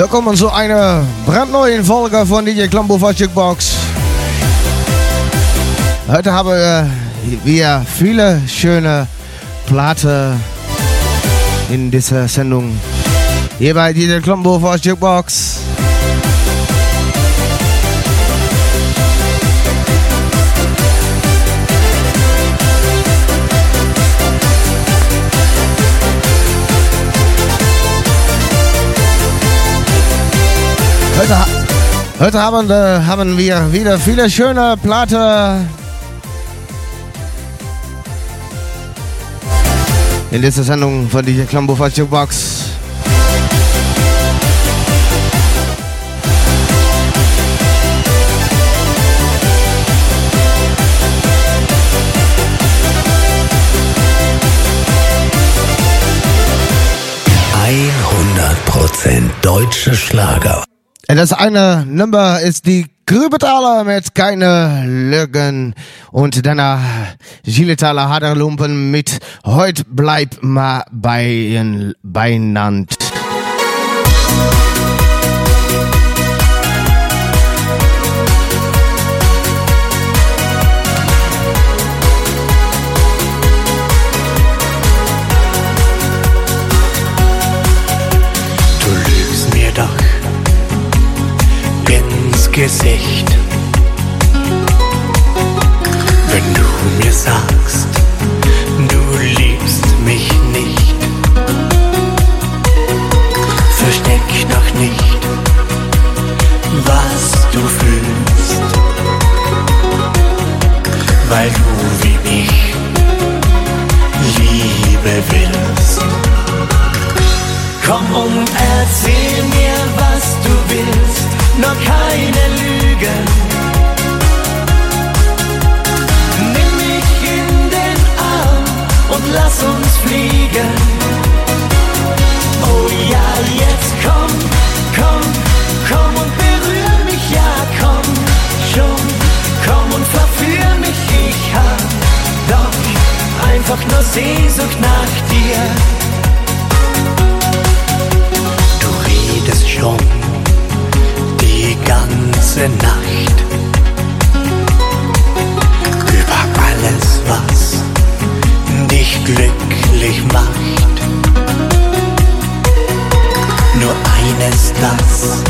Willkommen zu einer brandneuen Folge von DJ Klambo Jukebox. Heute haben wir viele schöne Platten in dieser Sendung. Hier bei DJ Klombo Jukebox. Heute haben, äh, haben wir wieder viele schöne Platte in dieser Sendung von DJ Klambo Jukebox. Prozent deutsche Schlager. Das eine Nummer ist die Grübetaler mit keine Lügen und danach Giletaler Haderlumpen mit Heut bleib ma bei beinand. Gesicht. Wenn du mir sagst, du liebst mich nicht, versteck doch nicht, was du fühlst, weil du wie mich Liebe willst. Komm und erzähl mir, was du willst, noch keine. Nimm mich in den Arm und lass uns fliegen. Oh ja, jetzt komm, komm, komm und berühr mich, ja komm schon, komm und verführ mich, ich hab doch einfach nur Sehnsucht nach dir. redest schon ganze Nacht über alles, was dich glücklich macht. Nur eines, das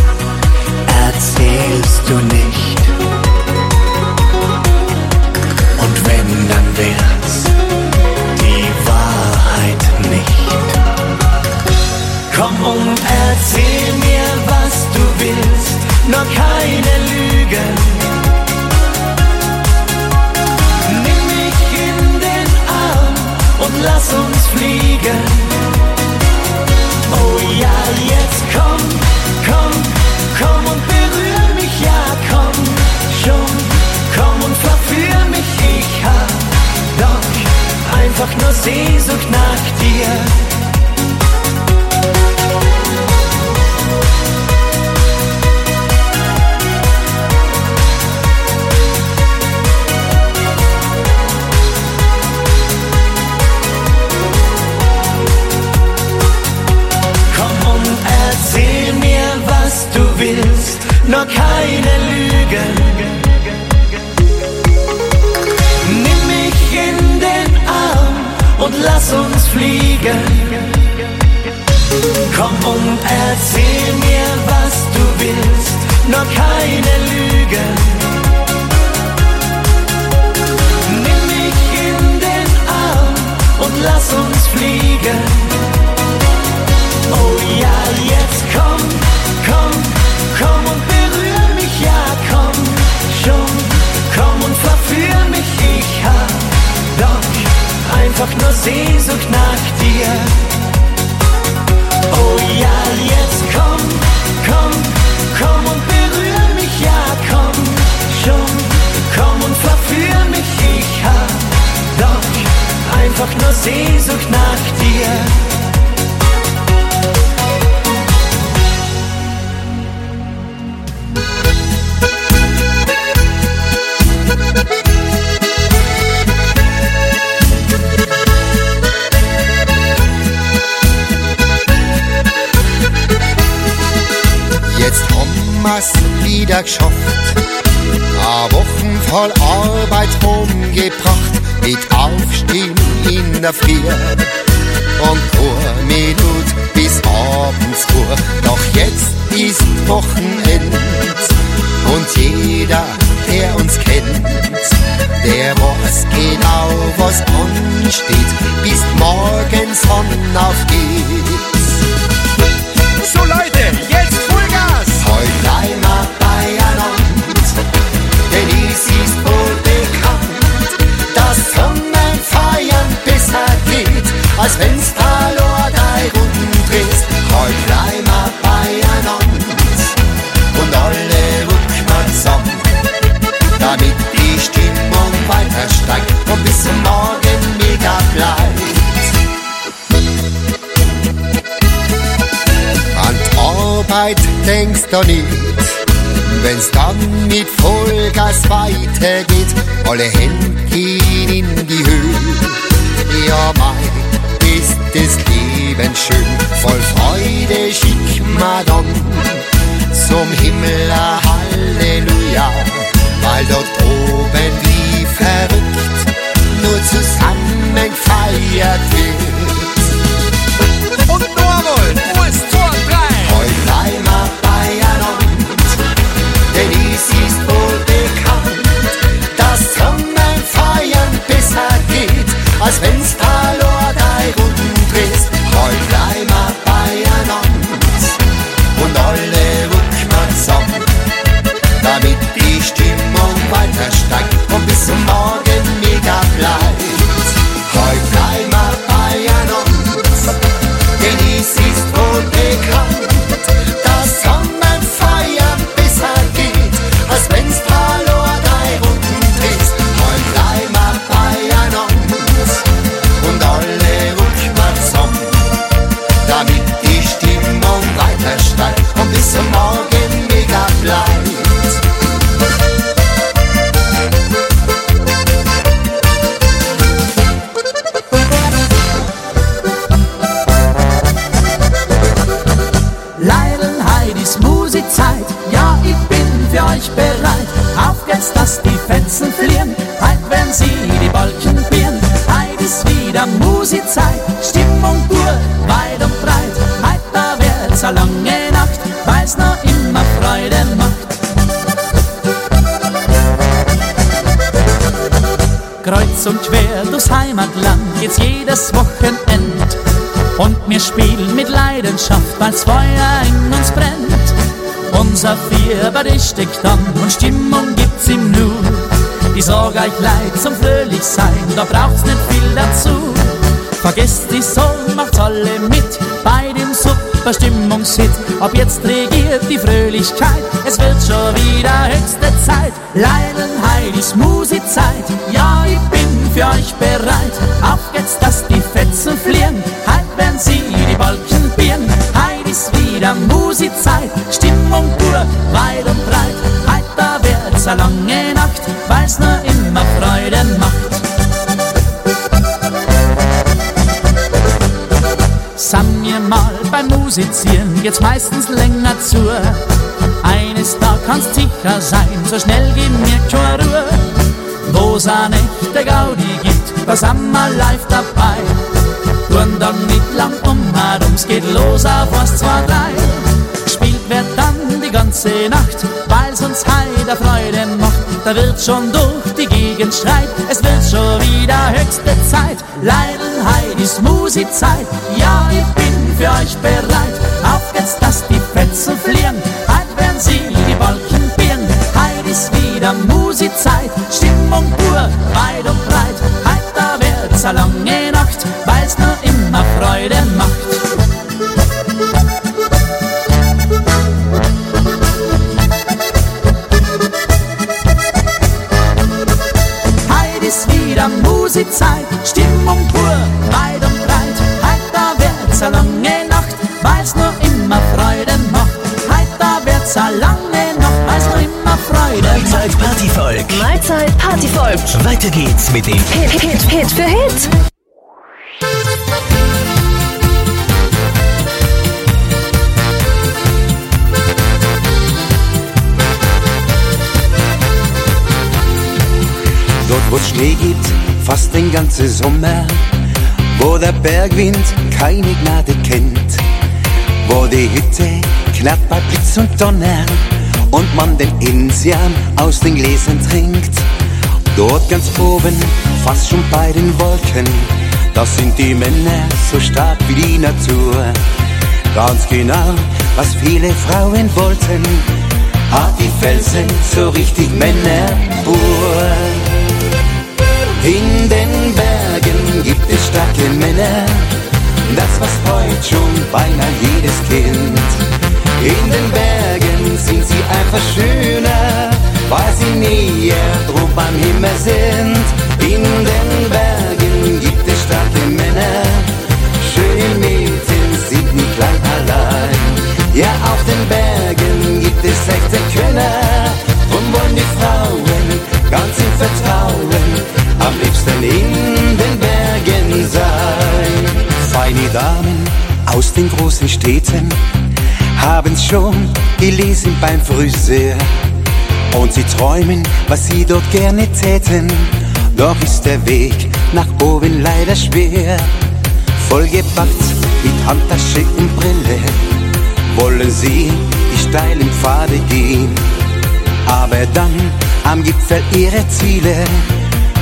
erzählst du nicht. Und wenn, dann wär's die Wahrheit nicht. Komm und jetzt komm, komm, komm und berühr mich, ja komm schon, komm und verführ mich, ich hab doch einfach nur Sehnsucht nach dir. Nur keine Lügen. Nimm mich in den Arm und lass uns fliegen. Komm und erzähl mir, was du willst, nur keine Lügen. Nimm mich in den Arm und lass uns fliegen. Oh ja, jetzt komm, einfach nur Sehnsucht nach dir. Oh ja, jetzt komm, komm, komm und berühr mich, ja, komm schon, komm und verführ mich, ich hab doch einfach nur Sehnsucht nach dir. Geschafft. A Wochen voll Arbeit umgebracht, mit Aufstehen in der Früh. Und Chor mit bis abends Uhr. Doch jetzt ist Wochenend und jeder, der uns kennt, der weiß genau, was ansteht, bis morgen Sonnauf geht's. So Leute, jetzt du nicht, wenn's dann mit Vollgas weitergeht, alle Hände gehen in die Höhe. Ja, mei, ist das Leben schön, voll Freude schick man dann zum Himmel steckt an und Stimmung gibt's im Nu. Ich sag euch leid zum fröhlich sein, da braucht's nicht viel dazu. Vergesst die Sorgen, macht's alle mit bei dem super Stimmungshit. Ab jetzt regiert die Fröhlichkeit, es wird schon wieder höchste Zeit. Leiden Heidis Musikzeit, ja, ich bin für euch bereit. A lange Nacht, weil's nur immer Freude macht. Sam mir mal beim Musizieren geht's meistens länger zu. Eines da kannst sicher sein, so schnell geht mir keine Ruhe. Wo's eine echte Gaudi gibt, da sind wir live dabei. Tun dann nicht lang um herum's geht los auf was, zwei, drei. Die ganze Nacht, weil's uns heiter Freude macht. Da wird schon durch die Gegend schreit, es wird schon wieder höchste Zeit. Leiden Heidis Musikzeit, ja, ich bin für euch bereit. Auf geht's, dass die Fetzen fliehen, halt werden sie die Balken bieren. Heidis wieder Musikzeit, Stimmung pur, weit und breit. Heit da wird's a lange Nacht, weil's nur immer Freude macht. Musizeit, Stimmung pur, weit und breit. Heit da wird's eine lange Nacht, weil's nur immer Freude macht. Heit da wird's eine lange Nacht, weil's nur immer Freude Mahlzeit macht. Mahlzeit Partyvolk. Mahlzeit Partyvolk. Weiter geht's mit dem Hit, Hit, Hit, Hit für Hit. Dort, wo es Schnee gibt, fast den ganzen Sommer, wo der Bergwind keine Gnade kennt, wo die Hütte knarrt bei Blitz und Donner und man den Enzian aus den Gläsern trinkt. Dort ganz oben, fast schon bei den Wolken, da sind die Männer so stark wie die Natur. Ganz genau, was viele Frauen wollten, hat die Felsen so richtig Männerpur. In starke Männer, das was heute schon beinahe jedes Kind. In den Bergen sind sie einfach schöner, weil sie näher drob am Himmel sind. In den Bergen gibt es starke Männer, schöne Mädchen sind nicht gleich allein. Ja, auf den Bergen gibt es echte Könner, und wollen die Frauen ganz im Vertrauen am liebsten in Damen aus den großen Städten haben's schon gelesen beim Friseur. Und sie träumen, was sie dort gerne täten. Doch ist der Weg nach oben leider schwer. Vollgepackt mit Handtasche und Brille wollen sie die steilen Pfade gehen. Aber dann am Gipfel ihrer Ziele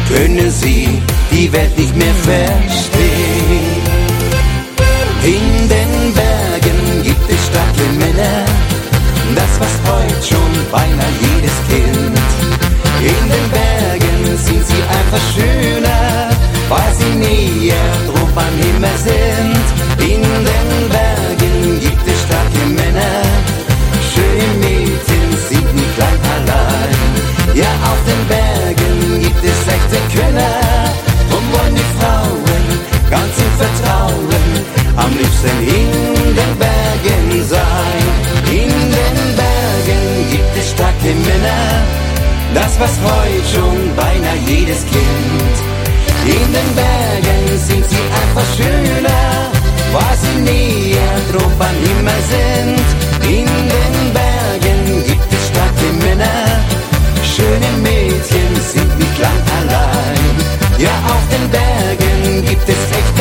können sie die Welt nicht mehr verstehen. In den Bergen gibt es starke Männer, das was heute schon beinahe jedes Kind. In den Bergen sind sie einfach schöner, weil sie näher drauf am Himmel sind. In den Bergen gibt es starke Männer, schöne Mädchen sind nicht gleich allein. Ja, auf den Bergen gibt es echte Könner, und wollen die Frauen ganz im Vertrauen am liebsten in den Bergen sein. In den Bergen gibt es starke Männer, das was heute schon beinahe jedes Kind. In den Bergen sind sie einfach schöner, weil sie näher drauf am Himmel sind. In den Bergen gibt es starke Männer, schöne Mädchen sind nicht lang allein. Ja, auf den Bergen gibt es echte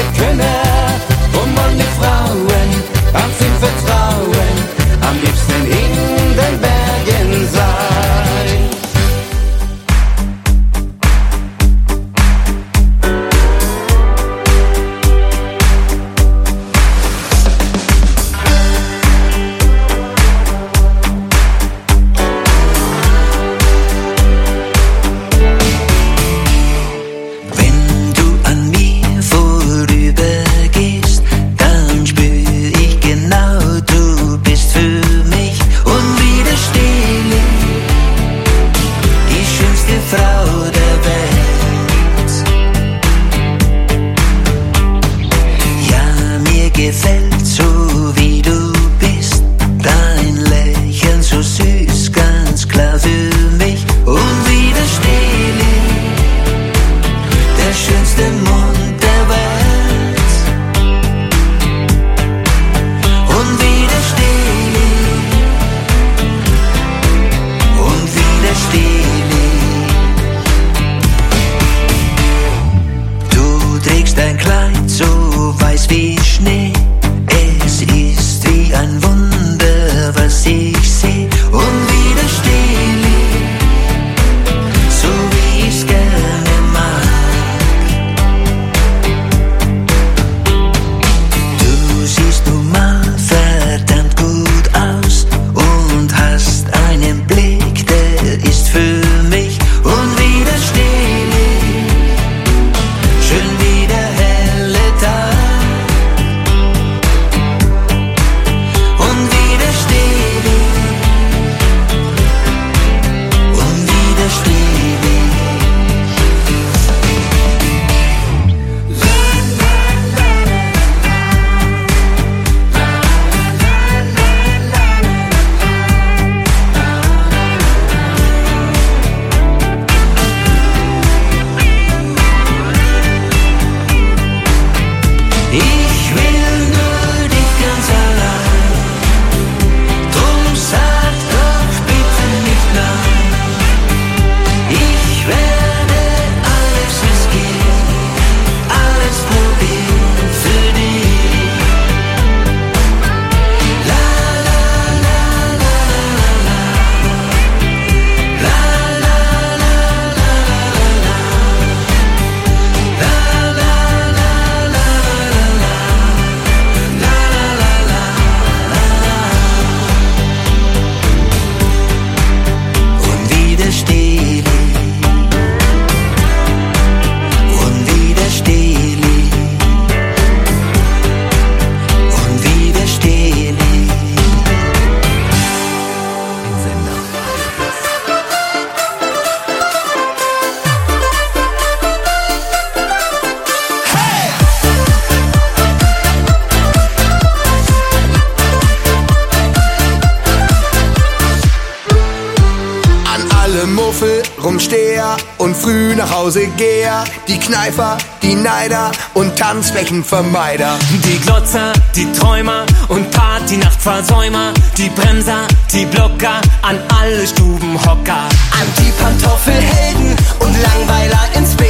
Die Kneifer, die Neider und Tanzflächenvermeider. Die Glotzer, die Träumer und Partynachtversäumer, die Bremser, die Blocker, an alle Stubenhocker. An die Pantoffelhelden und Langweiler ins B.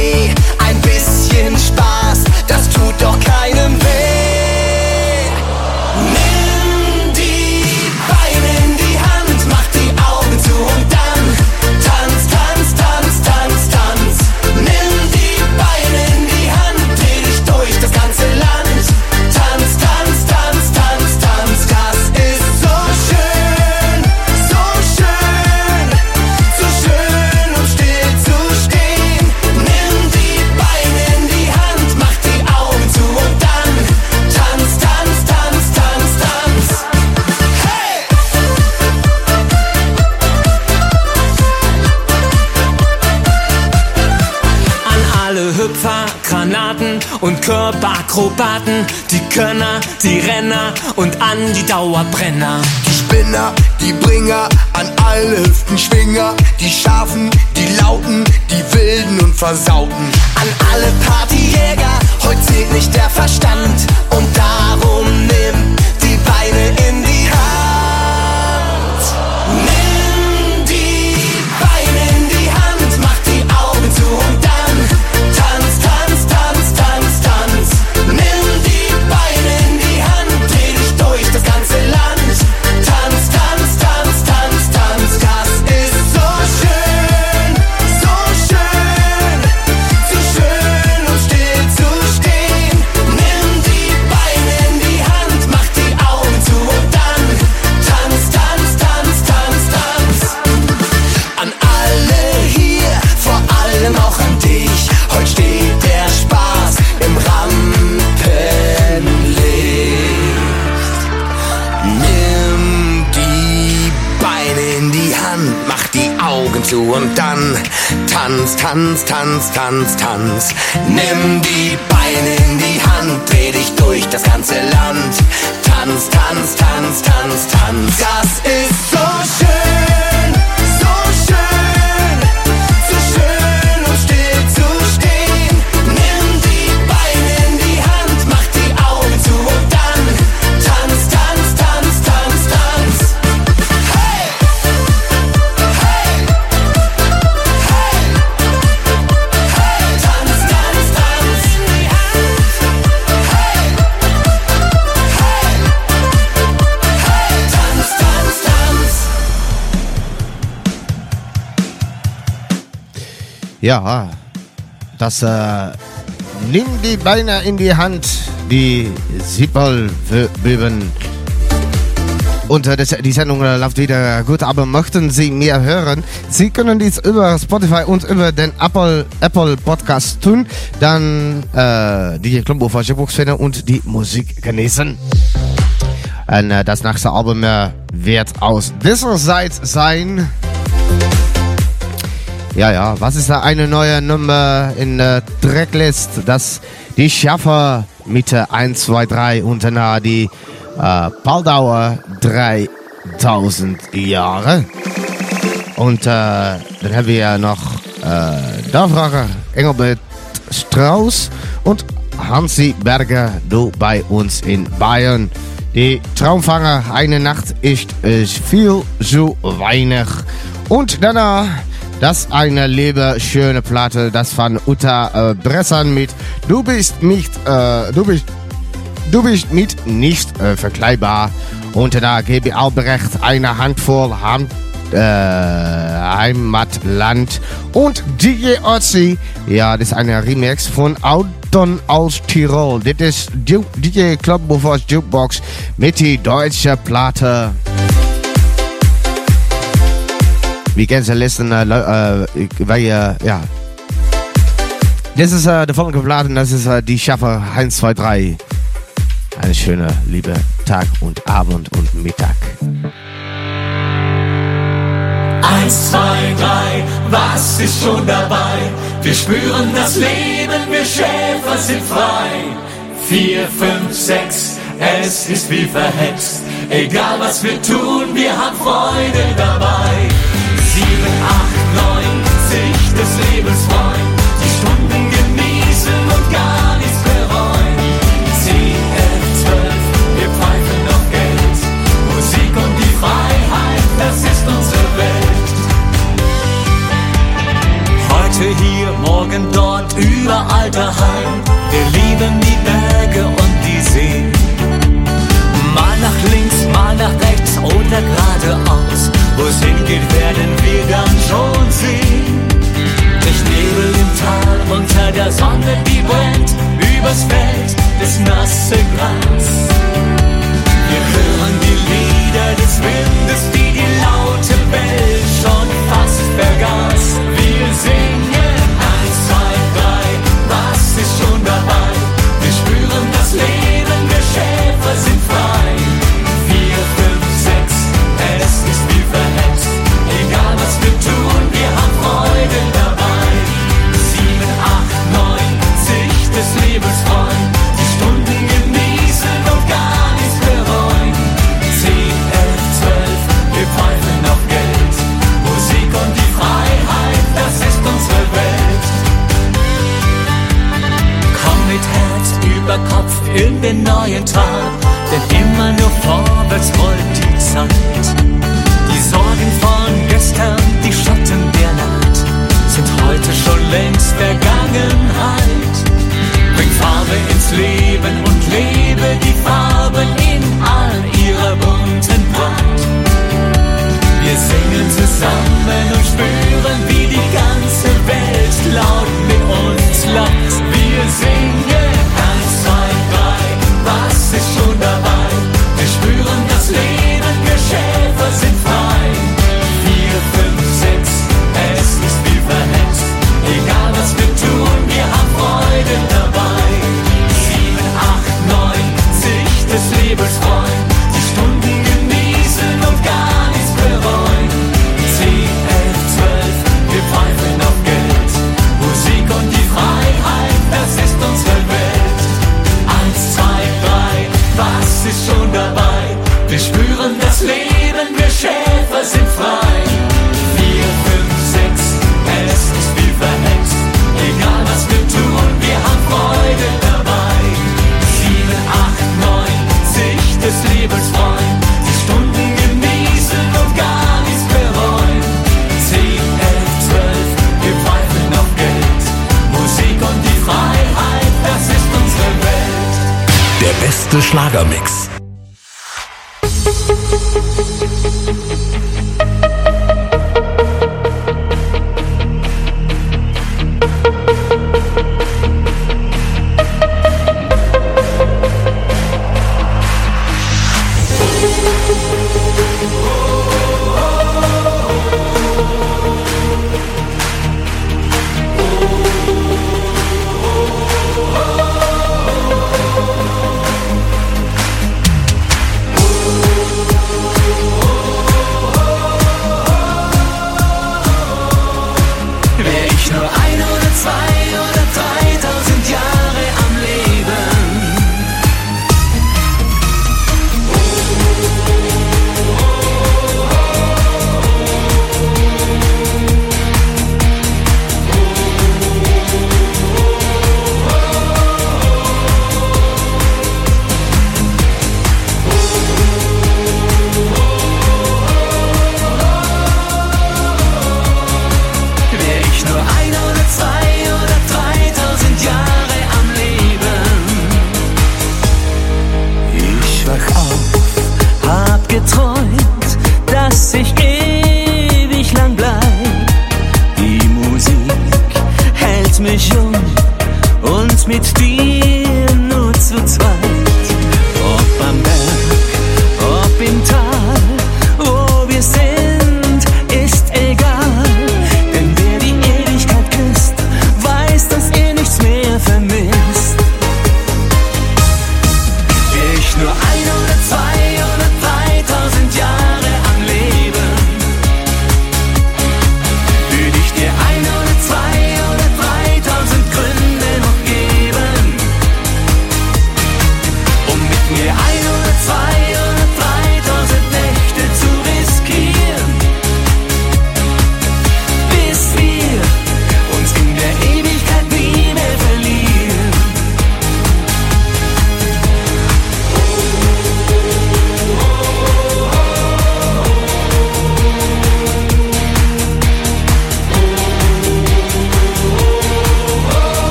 Ein bisschen Spaß, das tut doch keinem und Körperakrobaten, die Könner, die Renner und an die Dauerbrenner. Die Spinner, die Bringer, an alle Hüftenschwinger. Die Scharfen, die Lauten, die Wilden und Versauten. An alle Partyjäger, heute zählt nicht der Verstand. Und darum nimm die Beine in die und dann tanz, tanz, tanz, tanz, tanz. Nimm die Beine in die Hand, dreh dich durch das ganze Land. Tanz, tanz, tanz, tanz, tanz. Das ist so schön, Ja, das äh, Nimm die Beine in die Hand, die Sippelböben. Und äh, die Sendung äh, läuft wieder gut, aber möchten Sie mehr hören? Sie können dies über Spotify und über den Apple, Apple Podcast tun. Dann äh, die Klumbo Jukebox finden und die Musik genießen. Und äh, das nächste Album äh, wird aus dieser Seite sein. Ja, ja, was ist da eine neue Nummer in der Tracklist? Das die Schaffer Mitte 1, 2, 3 und danach die äh, Paldauer 3000 Jahre. Und äh, dann haben wir noch äh, Davrager Engelbert Strauß und Hansi Berger du bei uns in Bayern. Die Traumfanger, eine Nacht ist es viel zu wenig. Und danach das eine liebe schöne Platte, das von Uta äh, Bressan mit Du bist nicht, äh, du bist, du bist mit nicht äh, vergleichbar. Und da gebe Albrecht eine Handvoll Hand, äh, Heimatland und DJ Otzi. Ja, das ist eine Remix von Audon aus Tirol. Das ist DJ Club Buffers Jukebox mit die deutsche Platte. Wie kennen Sie listen, äh, Leu- äh, äh, ja. Das ist äh, der folgende Platte, das ist äh, die Schaffer 1, 2, 3. Eine schöne, liebe Tag und Abend und Mittag. Eins, zwei, drei, was ist schon dabei? Wir spüren das Leben, wir Schäfer sind frei. Vier, fünf, sechs, es ist wie verhext. Egal was wir tun, wir haben Freude dabei. Acht, neun, Lebens freuen, die Stunden genießen und gar nichts bereuen. 10, 11, 12, wir pfeifen auf Geld. Musik und die Freiheit, das ist unsere Welt. Heute hier, morgen dort, überall daheim. Wir lieben die Berge und die See. Mal nach links, mal nach rechts oder geradeaus. Wo es hingeht, werden wir dann schon sehen. Durch Nebel im Tal, unter der Sonne, die brennt, übers Feld, das nasse Gras. Wir hören die Lieder des Windes, die die laute Welt schon fast vergaß. Wir singen den neuen Tag, denn immer nur vorwärts rollt die Zeit. Die Sorgen von gestern, die Schatten der Nacht, sind heute schon längst Vergangenheit. Bring Farbe ins Leben und lebe die Farben in all ihrer bunten Pracht. Wir singen zusammen und spüren, wie die ganze Welt laut mit uns lacht. Wir singen was ist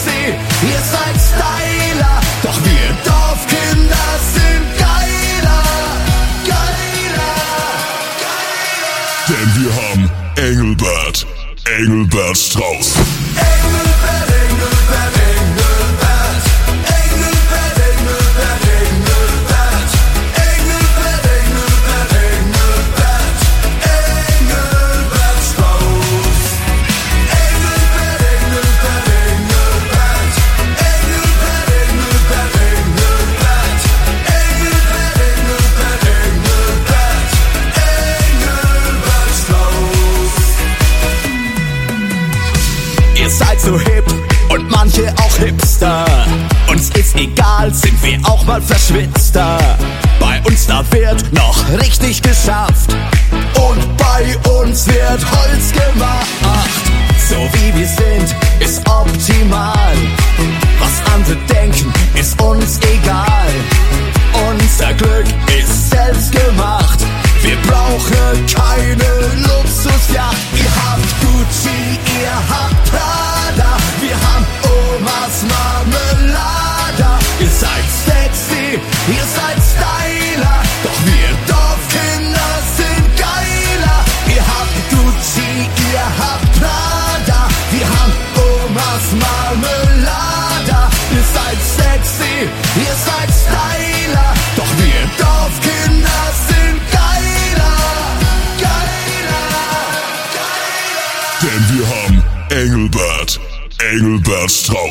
sexy, ihr seid Styler. Doch wir Dorfkinder sind geiler. Geiler. Denn wir haben Engelbert, Engelbert Strauß. Mal verschwitzter. Bei uns da wird noch richtig geschafft. Und bei uns wird Holz gemacht. So wie wir sind, ist optimal. Was andere denken, ist uns egal. Unser Glück ist selbst gemacht. Wir brauchen keine Luxusjacht. Ihr habt Gucci, ihr habt Prada. Wir haben Omas Marmelada. Ihr seid sexy, ihr seid Styler. Doch wir Dorfkinder sind geiler. Ihr habt Gucci, ihr habt Prada. Wir haben Omas Marmelada. Ihr seid sexy, ihr seid Styler. Doch wir Dorfkinder sind geiler. Geiler. Denn wir haben Engelbert, Engelbert Strauß.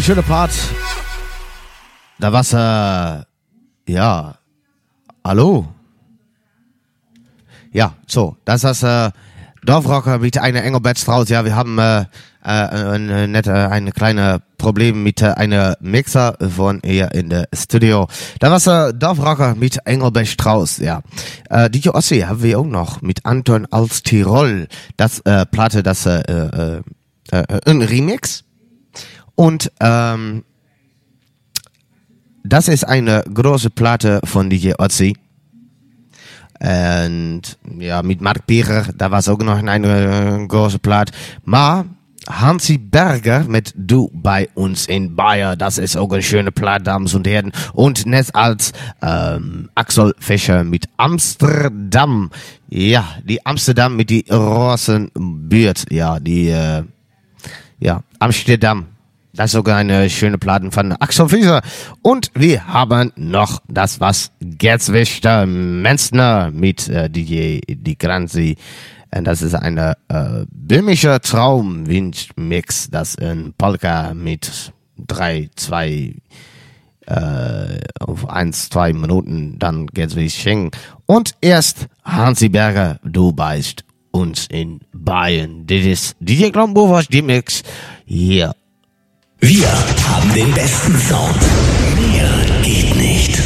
Eine schöne Part. Da war's, äh, ja, hallo. Ja, so, das ist äh, Dorfrocker mit einer Engelbert Strauß. Ja, wir haben äh, äh, ein, ein, nette, ein kleine Problem mit äh, einer Mixer von hier in der Studio. Da war's äh, Dorfrocker mit Engelbert Strauß. Ja, äh, DJ Ossi haben wir auch noch mit Anton als Tirol. Das äh, Platte, das äh, äh, äh, ein Remix. Und ähm, das ist eine große Platte von DJ Otzi. Und ja, mit Mark Pierer, da war es auch noch eine äh, große Platte. Maar Hansi Berger mit Du bei uns in Bayern, das ist auch eine schöne Platte, Damen und Herren. Und net als ähm, Axel Fischer mit Amsterdam. Ja, die Amsterdam mit die Bürt. Ja, die, äh, ja, Amsterdam. Das ist sogar eine schöne Platte von Axel Fischer. Und wir haben noch das, was Gerzwichter Menzner mit äh, die, die Granzi. Und das ist eine äh, böhmischer Traumwind-Mix. Das in Polka mit drei, zwei, äh, auf eins, zwei Minuten. Dann geht's wie. Und erst Hansi Berger, du beißt uns in Bayern. Das ist DJ Klombover, die Mix hier Wir haben den besten Sound. Mehr geht nicht.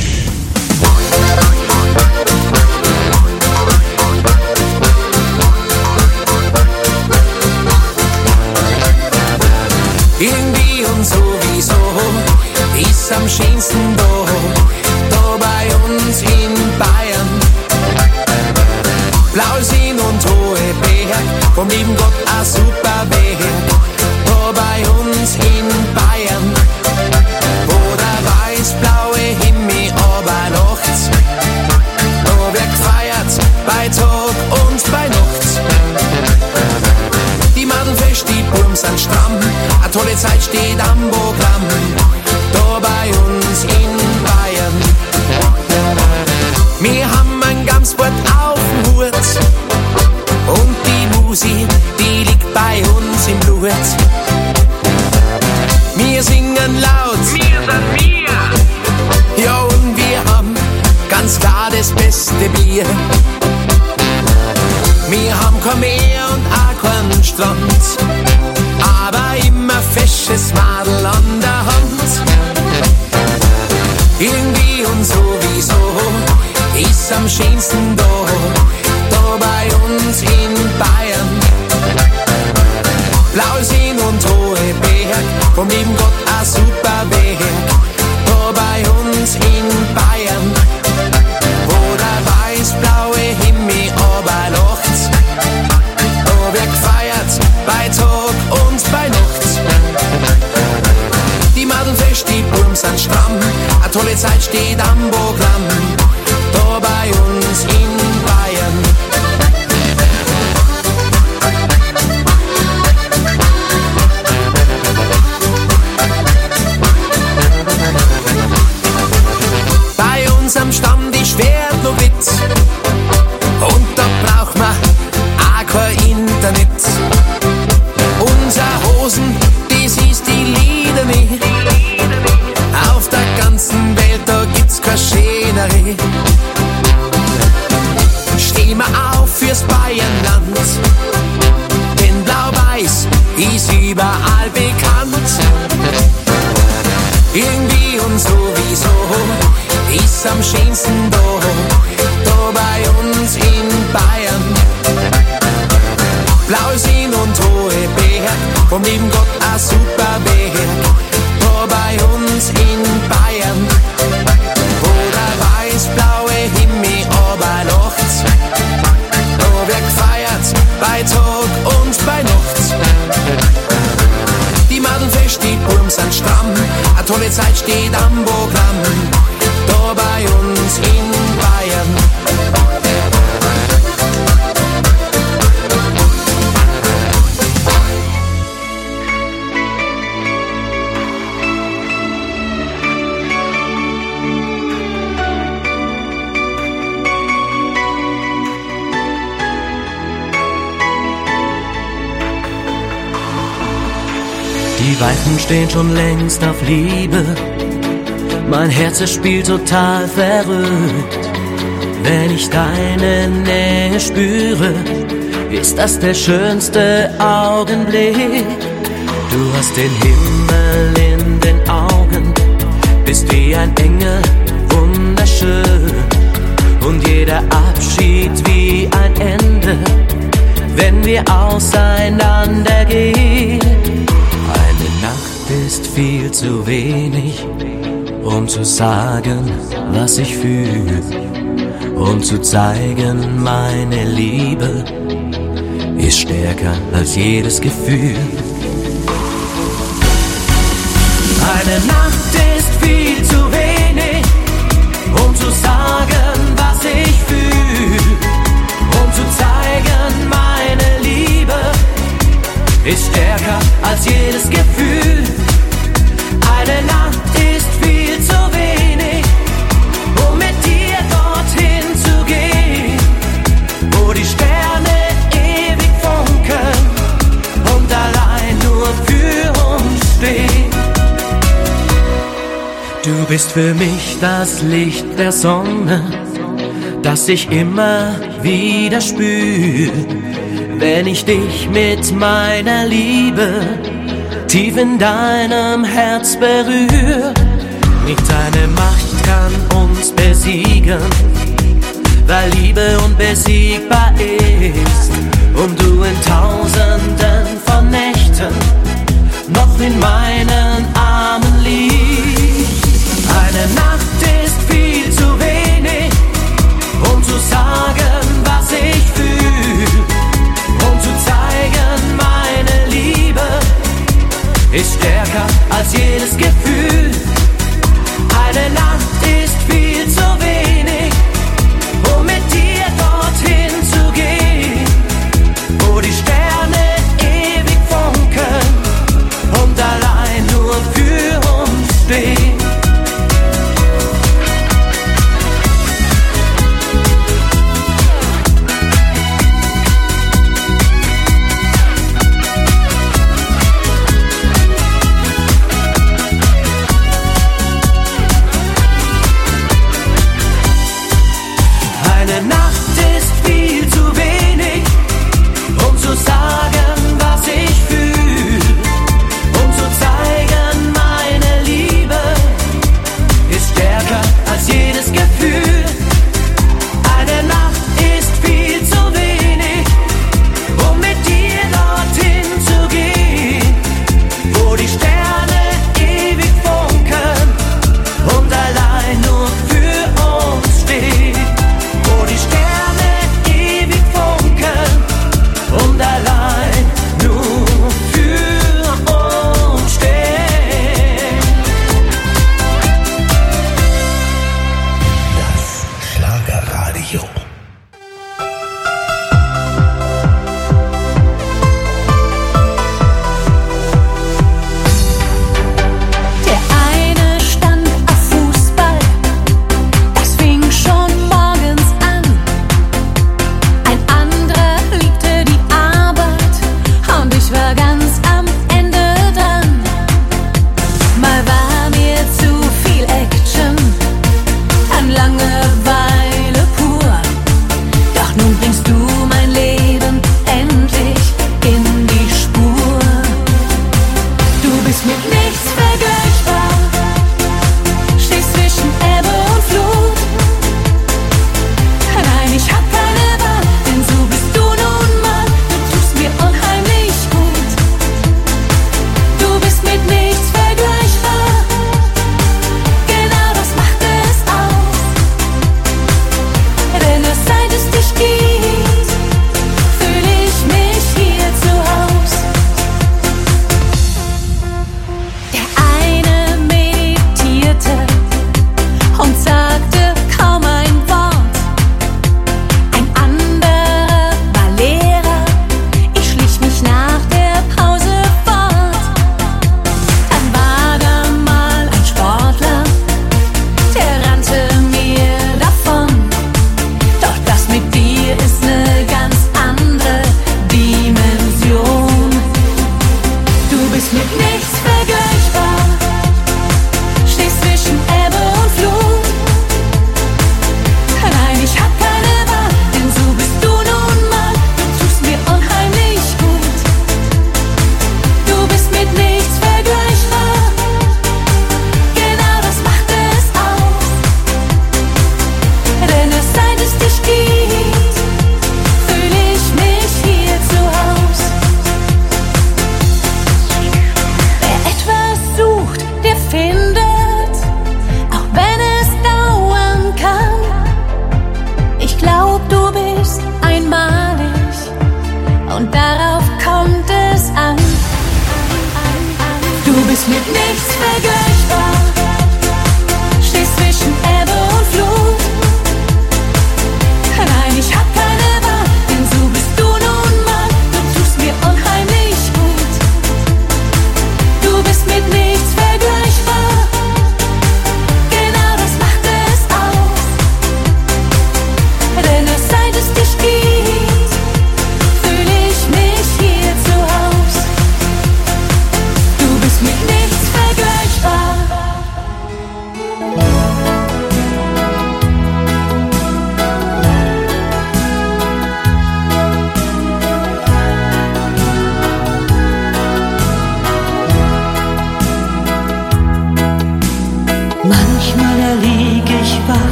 Irgendwie und sowieso ist am schönsten da, Bier. Wir haben kein Meer und auch keinen Strand, aber immer fesches Madel an der Hand. Irgendwie und sowieso ist am schönsten da, da bei uns in Bayern. Blausinn und hohe Berg, vom lieben Gott Zeit steht am Programm, fürs Bayernland, denn Blau-Weiß ist überall bekannt. Irgendwie und sowieso ist am schönsten da, da bei uns in Bayern. Blausinn und hohe Berg, vom lieben Zeit steht am Programm, Weichen stehen schon längst auf Liebe. Mein Herz es spielt total verrückt. Wenn ich deine Nähe spüre, ist das der schönste Augenblick. Du hast den Himmel in den Augen, bist wie ein Engel, wunderschön. Und jeder Abschied wie ein Ende, wenn wir auseinandergehen. Viel zu wenig, um zu sagen, was ich fühle. Um zu zeigen, meine Liebe ist stärker als jedes Gefühl. Eine Nacht ist viel zu wenig, um zu sagen, was ich fühle. Um zu zeigen, meine Liebe ist stärker als jedes Gefühl. Du bist für mich das Licht der Sonne, das ich immer wieder spür, wenn ich dich mit meiner Liebe tief in deinem Herz berühr. Nicht deine Macht kann uns besiegen, weil Liebe unbesiegbar ist. Und du in tausenden von Nächten noch in meinen ist stärker als jedes Gefühl.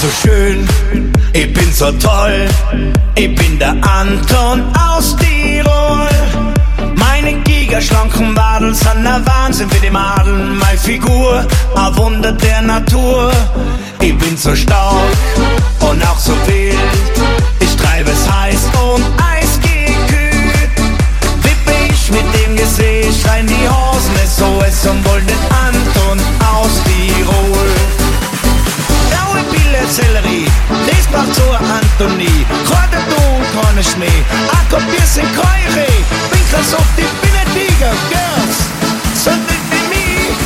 So schön, ich bin so toll, ich bin der Anton aus Tirol. Meine gigaschlanken Wadeln sind ein Wahnsinn für die Madeln. Meine Figur, ein Wunder der Natur. Ich bin so stark und auch so wild. Ich treibe es heiß und eisgekühlt. Wippe ich mit dem Gesicht rein die Hosen, SOS und wollen den Anton aus Tirol. Blaue Pille, Sellerie, Lesbach zur Antonie. Kräuter du und keine Schnee, Akkopierst in Keure. Winkers auf die Binnentiger, Girls. So dick wie mich,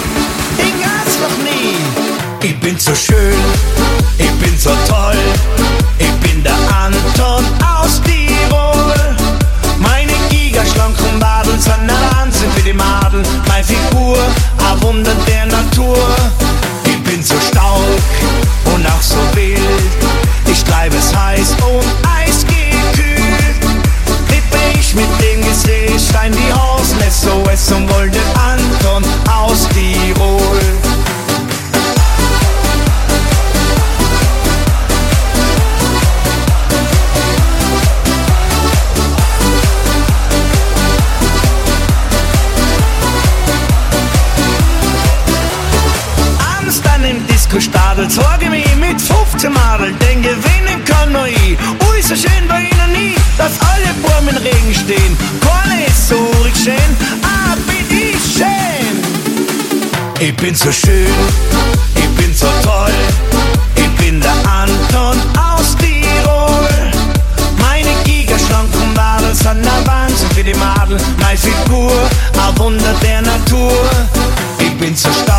den gab's noch nie. Ich bin so schön, ich bin so toll. Ich bin der Anton aus Tirol. Meine gigaschlanken Wadeln sind ein Wahnsinn für die Madeln. Meine Figur, ein Wunder der Natur. Ich bin so stark und auch so wild. Ich treibe es heiß und eisgekühlt. Wippe ich mit dem Gesicht rein die Hosen, SOS und wollte Anton aus Tirol. Abends 15 Madel, denn gewinnen kann nur ich. Ui, so schön war ihnen nie, dass alle Burm im Regen stehen. Keine ist so ruhig schön, ah, bin ich schön. Ich bin so schön, ich bin so toll, ich bin der Anton aus Tirol. Meine gigaschlanken Wadeln sind ein Wahnsinn für die Madel. Meine Figur, ein Wunder der Natur. Ich bin so stark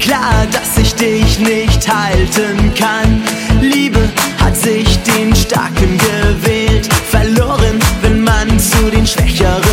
klar, dass ich dich nicht halten kann. Liebe hat sich den Starken gewählt, verloren, wenn man zu den Schwächeren.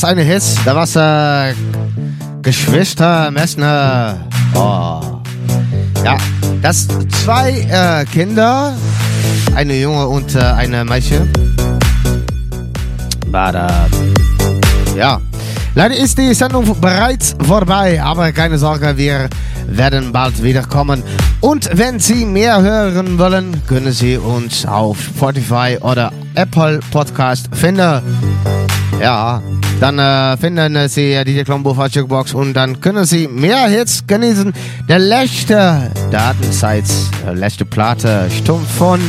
Das eine Hits. Da war's äh, Geschwister Messner. Oh. Ja, das zwei äh, Kinder, eine Junge und äh, eine Mädchen. War da. Ja. Leider ist die Sendung bereits vorbei, aber keine Sorge, wir werden bald wiederkommen. Und wenn Sie mehr hören wollen, können Sie uns auf Spotify oder Apple Podcast finden. Ja, dann äh, finden Sie die Klombo Jukebox und dann können Sie mehr Hits genießen. Der letzte Datenzeit, äh, letzte Platte, stumpf von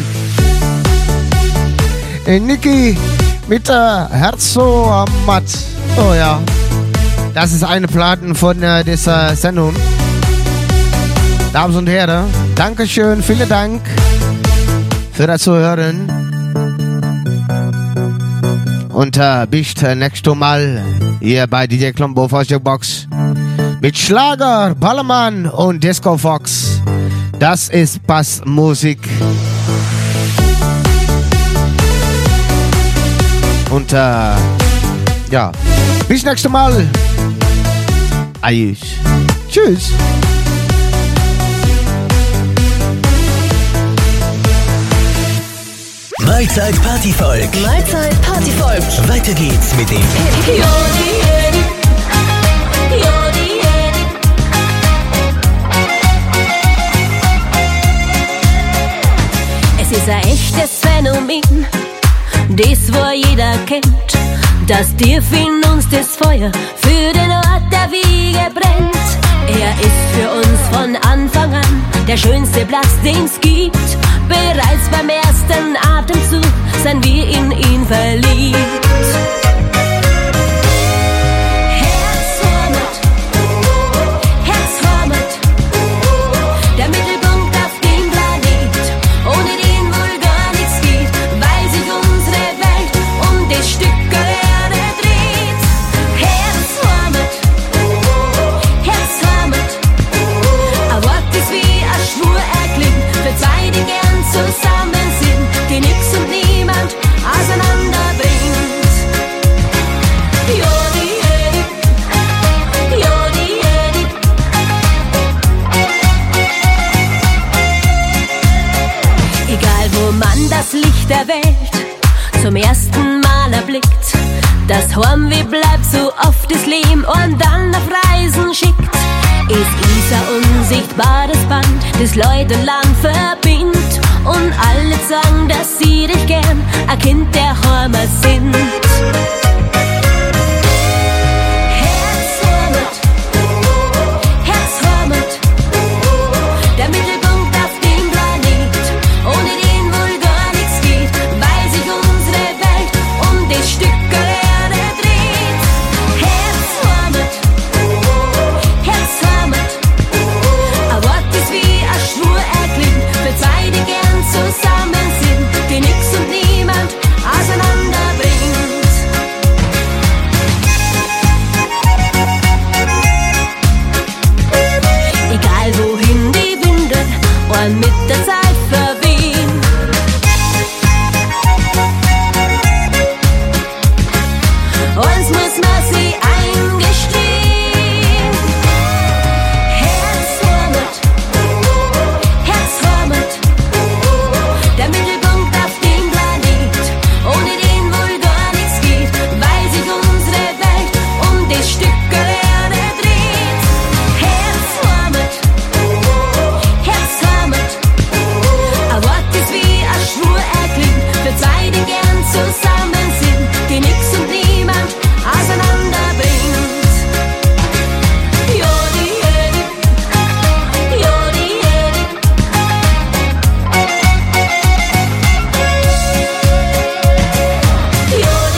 äh, Niki mit äh, Herz so matt. Oh ja, das ist eine Platte von äh, dieser Sendung. Damen und Herren, Dankeschön, vielen Dank für das Zuhören. Und äh, bis äh, nächstes Mal hier bei DJ Klombo Box mit Schlager, Ballermann und Disco Fox. Das ist Bassmusik. Und äh, ja, bis nächstes Mal. Ayush. Tschüss. Mahlzeit Partyvolk. Mahlzeit Partyvolk. Weiter geht's mit dem Es ist ein echtes Phänomen, das wo jeder kennt. Das Tief in uns das Feuer für den Ort der Wiege brennt. Er ist für uns von Anfang an der schönste Platz, den's gibt. Bereits beim ersten Atemzug sind wir in ihn verliebt. Das Leute Land verbindet und alle sagen, dass sie dich gern ein Kind der Heimat sind.